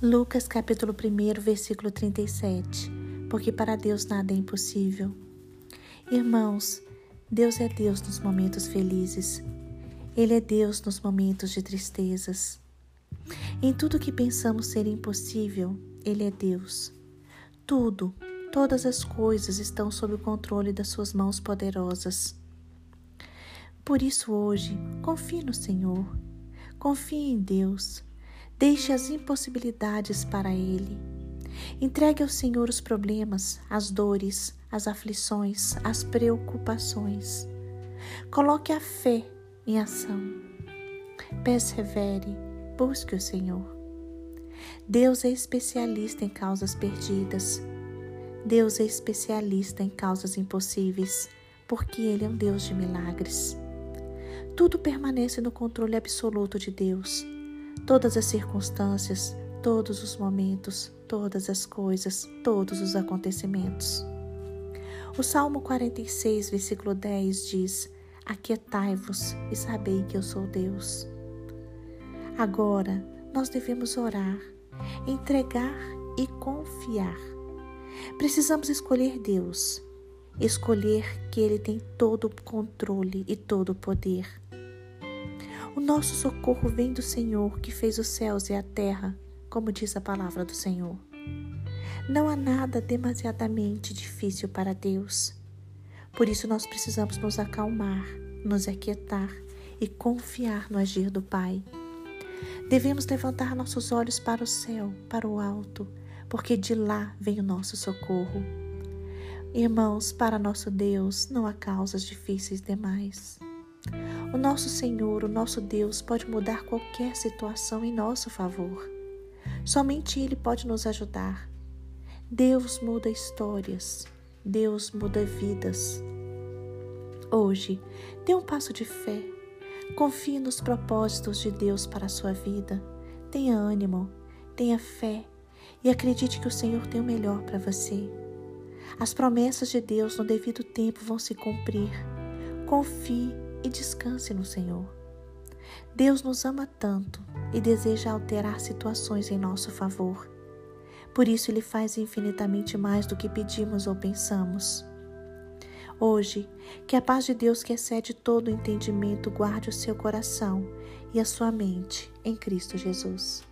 Lucas capítulo 1, versículo 37. Porque para Deus nada é impossível. Irmãos, Deus é Deus nos momentos felizes. Ele é Deus nos momentos de tristezas. Em tudo que pensamos ser impossível, Ele é Deus. Tudo, todas as coisas estão sob o controle das Suas mãos poderosas. Por isso, hoje, confie no Senhor, confie em Deus Deixe as impossibilidades para Ele. Entregue ao Senhor os problemas, as dores, as aflições, as preocupações. Coloque a fé em ação. Persevere, busque o Senhor. Deus é especialista em causas perdidas. Deus é especialista em causas impossíveis, porque Ele é um Deus de milagres. Tudo permanece no controle absoluto de Deus todas as circunstâncias, todos os momentos, todas as coisas, todos os acontecimentos. O Salmo 46, versículo 10 diz: Aquietai-vos e sabei que eu sou Deus. Agora nós devemos orar, entregar e confiar. Precisamos escolher Deus, escolher que Ele tem todo o controle e todo o poder o nosso socorro vem do Senhor que fez os céus e a terra, como diz a palavra do Senhor. Não há nada demasiadamente difícil para Deus. Por isso nós precisamos nos acalmar, nos aquietar e confiar no agir do Pai. Devemos levantar nossos olhos para o céu, para o alto, porque de lá vem o nosso socorro. Irmãos, para nosso Deus não há causas difíceis demais. O nosso Senhor, o nosso Deus, pode mudar qualquer situação em nosso favor. Somente Ele pode nos ajudar. Deus muda histórias, Deus muda vidas. Hoje, dê um passo de fé. Confie nos propósitos de Deus para a sua vida. Tenha ânimo, tenha fé e acredite que o Senhor tem o melhor para você. As promessas de Deus no devido tempo vão se cumprir. Confie e descanse no Senhor. Deus nos ama tanto e deseja alterar situações em nosso favor. Por isso, Ele faz infinitamente mais do que pedimos ou pensamos. Hoje, que a paz de Deus, que excede todo entendimento, guarde o seu coração e a sua mente em Cristo Jesus.